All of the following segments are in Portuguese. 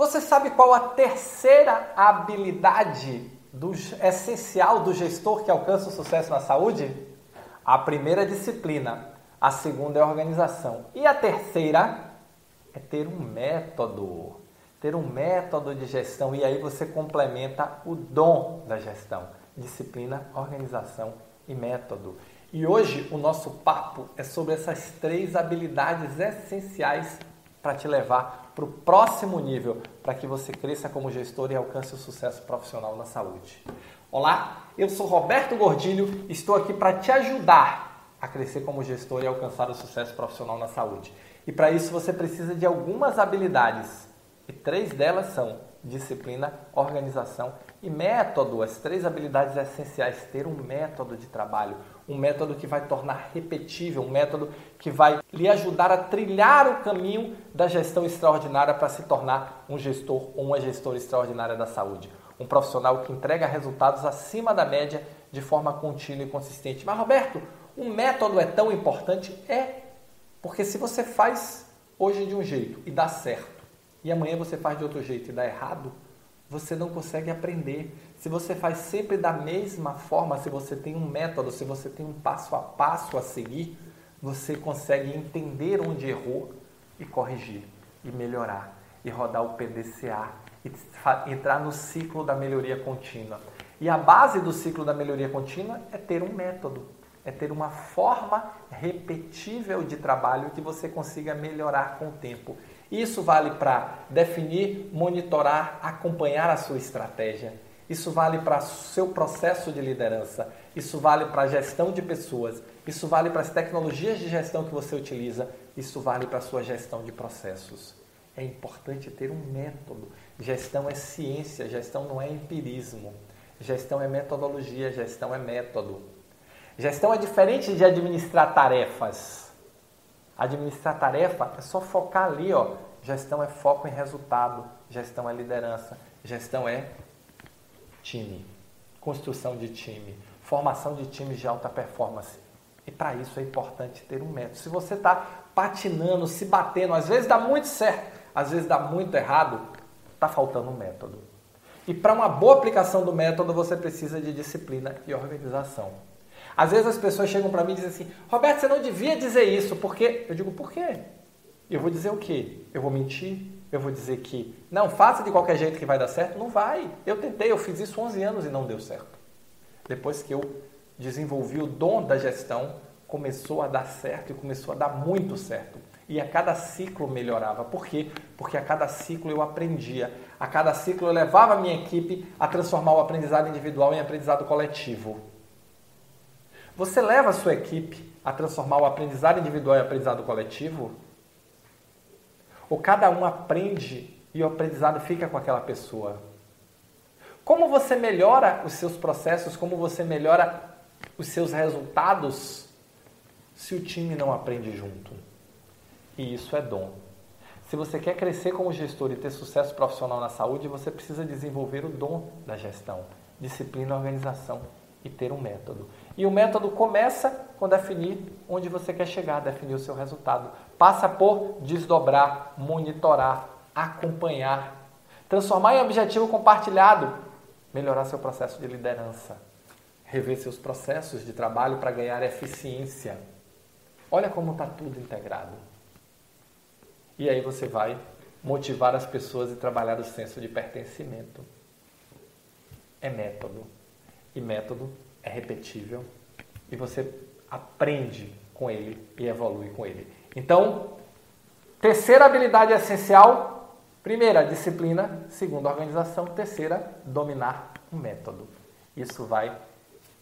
Você sabe qual a terceira habilidade do, essencial do gestor que alcança o sucesso na saúde? A primeira é disciplina, a segunda é organização e a terceira é ter um método. Ter um método de gestão e aí você complementa o dom da gestão: disciplina, organização e método. E hoje o nosso papo é sobre essas três habilidades essenciais para te levar para o próximo nível, para que você cresça como gestor e alcance o sucesso profissional na saúde. Olá, eu sou Roberto Gordilho, estou aqui para te ajudar a crescer como gestor e alcançar o sucesso profissional na saúde. E para isso você precisa de algumas habilidades, e três delas são disciplina, organização e método. As três habilidades essenciais: ter um método de trabalho, um método que vai tornar repetível, um método que vai lhe ajudar a trilhar o caminho da gestão extraordinária para se tornar um gestor ou uma gestora extraordinária da saúde. Um profissional que entrega resultados acima da média de forma contínua e consistente. Mas, Roberto, o método é tão importante? É, porque se você faz hoje de um jeito e dá certo, e amanhã você faz de outro jeito e dá errado, você não consegue aprender. Se você faz sempre da mesma forma, se você tem um método, se você tem um passo a passo a seguir, você consegue entender onde errou e corrigir, e melhorar, e rodar o PDCA, e entrar no ciclo da melhoria contínua. E a base do ciclo da melhoria contínua é ter um método, é ter uma forma repetível de trabalho que você consiga melhorar com o tempo. Isso vale para definir, monitorar, acompanhar a sua estratégia. Isso vale para seu processo de liderança. Isso vale para a gestão de pessoas. Isso vale para as tecnologias de gestão que você utiliza. Isso vale para a sua gestão de processos. É importante ter um método. Gestão é ciência, gestão não é empirismo. Gestão é metodologia, gestão é método. Gestão é diferente de administrar tarefas. Administrar tarefa é só focar ali, ó. Gestão é foco em resultado, gestão é liderança, gestão é time, construção de time, formação de times de alta performance. E para isso é importante ter um método. Se você está patinando, se batendo, às vezes dá muito certo, às vezes dá muito errado, está faltando um método. E para uma boa aplicação do método, você precisa de disciplina e organização. Às vezes as pessoas chegam para mim e dizem assim: Roberto, você não devia dizer isso, porque. Eu digo: por quê? Eu vou dizer o quê? Eu vou mentir? Eu vou dizer que não, faça de qualquer jeito que vai dar certo? Não vai. Eu tentei, eu fiz isso 11 anos e não deu certo. Depois que eu desenvolvi o dom da gestão, começou a dar certo e começou a dar muito certo. E a cada ciclo melhorava. Por quê? Porque a cada ciclo eu aprendia. A cada ciclo eu levava a minha equipe a transformar o aprendizado individual em aprendizado coletivo. Você leva a sua equipe a transformar o aprendizado individual em aprendizado coletivo? Ou cada um aprende e o aprendizado fica com aquela pessoa? Como você melhora os seus processos, como você melhora os seus resultados se o time não aprende junto? E isso é dom. Se você quer crescer como gestor e ter sucesso profissional na saúde, você precisa desenvolver o dom da gestão, disciplina e organização e ter um método. E o método começa com definir onde você quer chegar, definir o seu resultado. Passa por desdobrar, monitorar, acompanhar, transformar em objetivo compartilhado, melhorar seu processo de liderança, rever seus processos de trabalho para ganhar eficiência. Olha como está tudo integrado. E aí você vai motivar as pessoas e trabalhar o senso de pertencimento. É método. E método é repetível e você aprende com ele e evolui com ele. Então, terceira habilidade essencial: primeira, disciplina, segunda, organização, terceira, dominar um método. Isso vai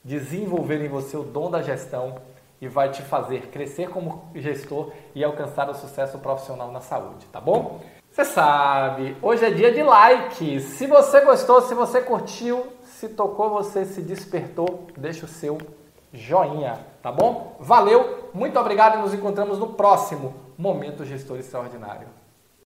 desenvolver em você o dom da gestão e vai te fazer crescer como gestor e alcançar o sucesso profissional na saúde, tá bom? Você sabe, hoje é dia de like. Se você gostou, se você curtiu, se tocou, você se despertou, deixa o seu joinha, tá bom? Valeu, muito obrigado e nos encontramos no próximo Momento Gestor Extraordinário.